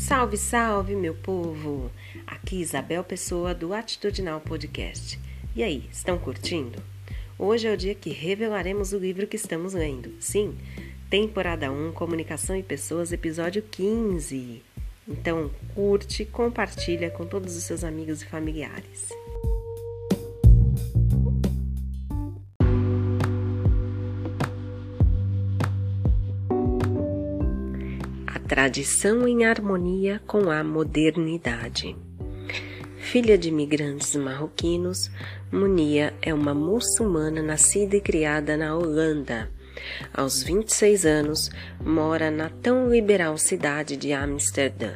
Salve, salve, meu povo! Aqui Isabel Pessoa do Atitudinal Podcast. E aí, estão curtindo? Hoje é o dia que revelaremos o livro que estamos lendo. Sim, temporada 1, Comunicação e Pessoas, episódio 15. Então, curte, compartilha com todos os seus amigos e familiares. Tradição em harmonia com a modernidade. Filha de imigrantes marroquinos, Munia é uma muçulmana nascida e criada na Holanda. Aos 26 anos, mora na tão liberal cidade de Amsterdã,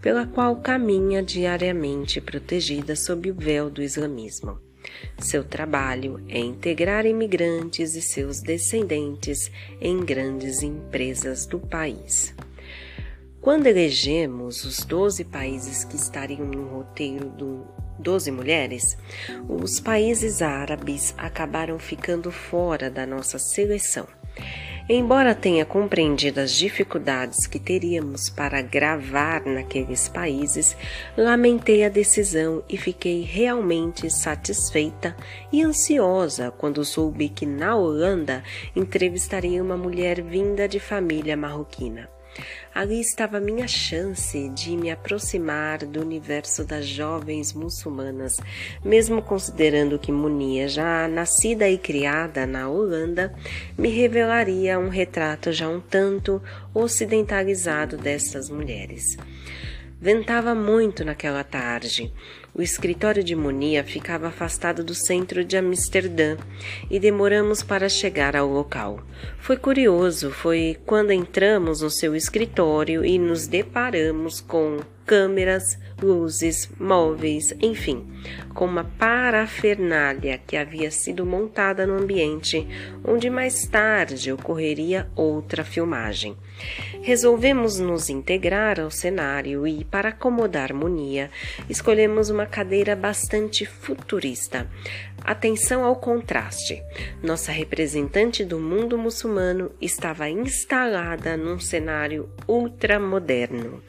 pela qual caminha diariamente protegida sob o véu do islamismo. Seu trabalho é integrar imigrantes e seus descendentes em grandes empresas do país. Quando elegemos os 12 países que estariam no roteiro do 12 mulheres, os países árabes acabaram ficando fora da nossa seleção. Embora tenha compreendido as dificuldades que teríamos para gravar naqueles países, lamentei a decisão e fiquei realmente satisfeita e ansiosa quando soube que na Holanda entrevistaria uma mulher vinda de família marroquina. Ali estava minha chance de me aproximar do universo das jovens muçulmanas, mesmo considerando que Munia, já nascida e criada na Holanda, me revelaria um retrato já um tanto ocidentalizado dessas mulheres. Ventava muito naquela tarde. O escritório de Monia ficava afastado do centro de Amsterdã e demoramos para chegar ao local. Foi curioso, foi quando entramos no seu escritório e nos deparamos com câmeras, luzes, móveis, enfim, com uma parafernália que havia sido montada no ambiente, onde mais tarde ocorreria outra filmagem. Resolvemos nos integrar ao cenário e, para acomodar Monia, escolhemos uma cadeira bastante futurista. Atenção ao contraste. Nossa representante do mundo muçulmano estava instalada num cenário ultramoderno.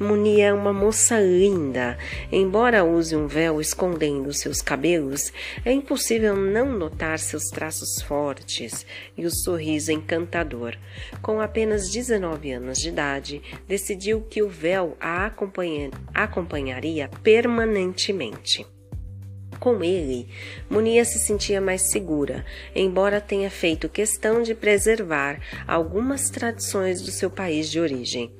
Munia é uma moça linda. Embora use um véu escondendo seus cabelos, é impossível não notar seus traços fortes e o sorriso encantador. Com apenas 19 anos de idade, decidiu que o véu a acompanharia permanentemente com ele, Munia se sentia mais segura, embora tenha feito questão de preservar algumas tradições do seu país de origem.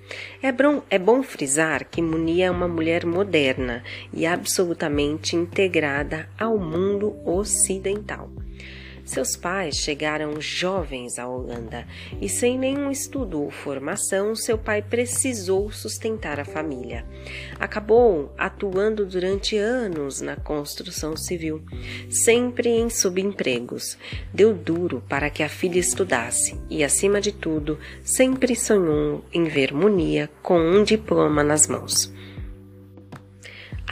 É bom, é bom frisar que Munia é uma mulher moderna e absolutamente integrada ao mundo ocidental. Seus pais chegaram jovens à Holanda e, sem nenhum estudo ou formação, seu pai precisou sustentar a família. Acabou atuando durante anos na construção civil, sempre em subempregos. Deu duro para que a filha estudasse e, acima de tudo, sempre sonhou em ver Munia com um diploma nas mãos.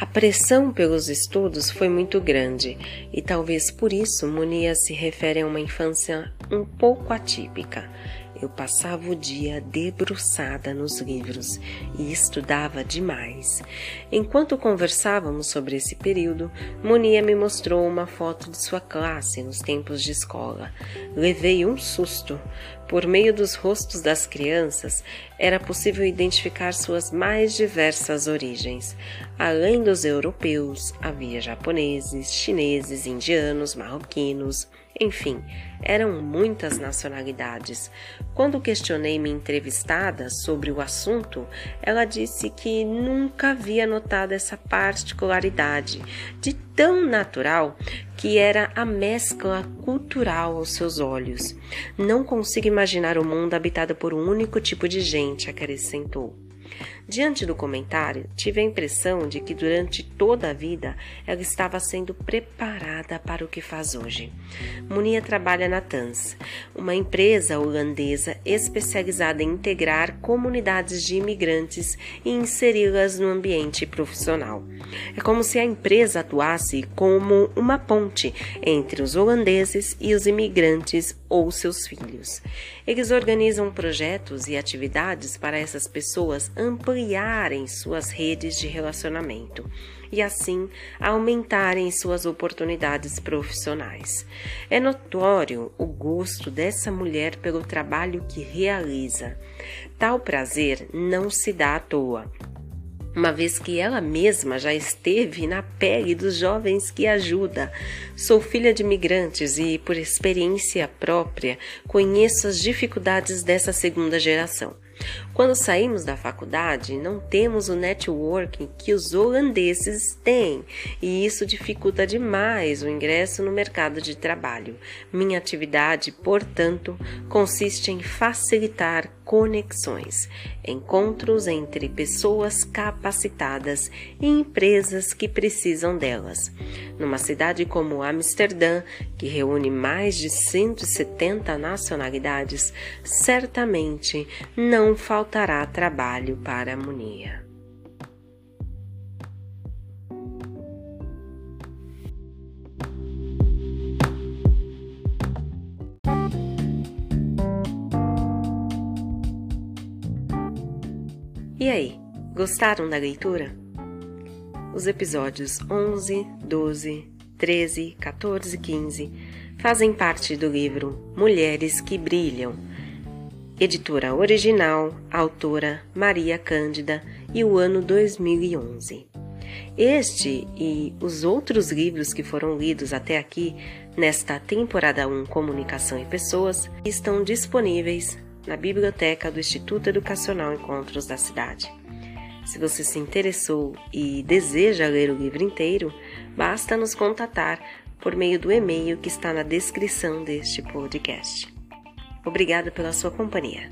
A pressão pelos estudos foi muito grande e talvez por isso Munia se refere a uma infância um pouco atípica. Eu passava o dia debruçada nos livros e estudava demais. Enquanto conversávamos sobre esse período, Monia me mostrou uma foto de sua classe nos tempos de escola. Levei um susto. Por meio dos rostos das crianças, era possível identificar suas mais diversas origens. Além dos europeus, havia japoneses, chineses, indianos, marroquinos, enfim, eram muitas nacionalidades. Quando questionei minha entrevistada sobre o assunto, ela disse que nunca havia notado essa particularidade, de tão natural que era a mescla cultural aos seus olhos. Não consigo imaginar o mundo habitado por um único tipo de gente, acrescentou. Diante do comentário, tive a impressão de que durante toda a vida ela estava sendo preparada para o que faz hoje. Munia trabalha na TANS, uma empresa holandesa especializada em integrar comunidades de imigrantes e inseri-las no ambiente profissional. É como se a empresa atuasse como uma ponte entre os holandeses e os imigrantes ou seus filhos. Eles organizam projetos e atividades para essas pessoas ampliar ampliarem suas redes de relacionamento e assim aumentarem suas oportunidades profissionais. É notório o gosto dessa mulher pelo trabalho que realiza. Tal prazer não se dá à toa uma vez que ela mesma já esteve na pele dos jovens que ajuda. Sou filha de migrantes e, por experiência própria, conheço as dificuldades dessa segunda geração. Quando saímos da faculdade, não temos o networking que os holandeses têm, e isso dificulta demais o ingresso no mercado de trabalho. Minha atividade, portanto, consiste em facilitar conexões, encontros entre pessoas capacitadas e empresas que precisam delas. Numa cidade como Amsterdã, que reúne mais de 170 nacionalidades, certamente não faltará trabalho para Munia. E aí, gostaram da leitura? Os episódios 11, 12, 13, 14 e 15 fazem parte do livro Mulheres que Brilham, editora original, autora Maria Cândida e o ano 2011. Este e os outros livros que foram lidos até aqui nesta temporada 1 Comunicação e Pessoas estão disponíveis na biblioteca do Instituto Educacional Encontros da cidade. Se você se interessou e deseja ler o livro inteiro, basta nos contatar por meio do e-mail que está na descrição deste podcast. Obrigada pela sua companhia.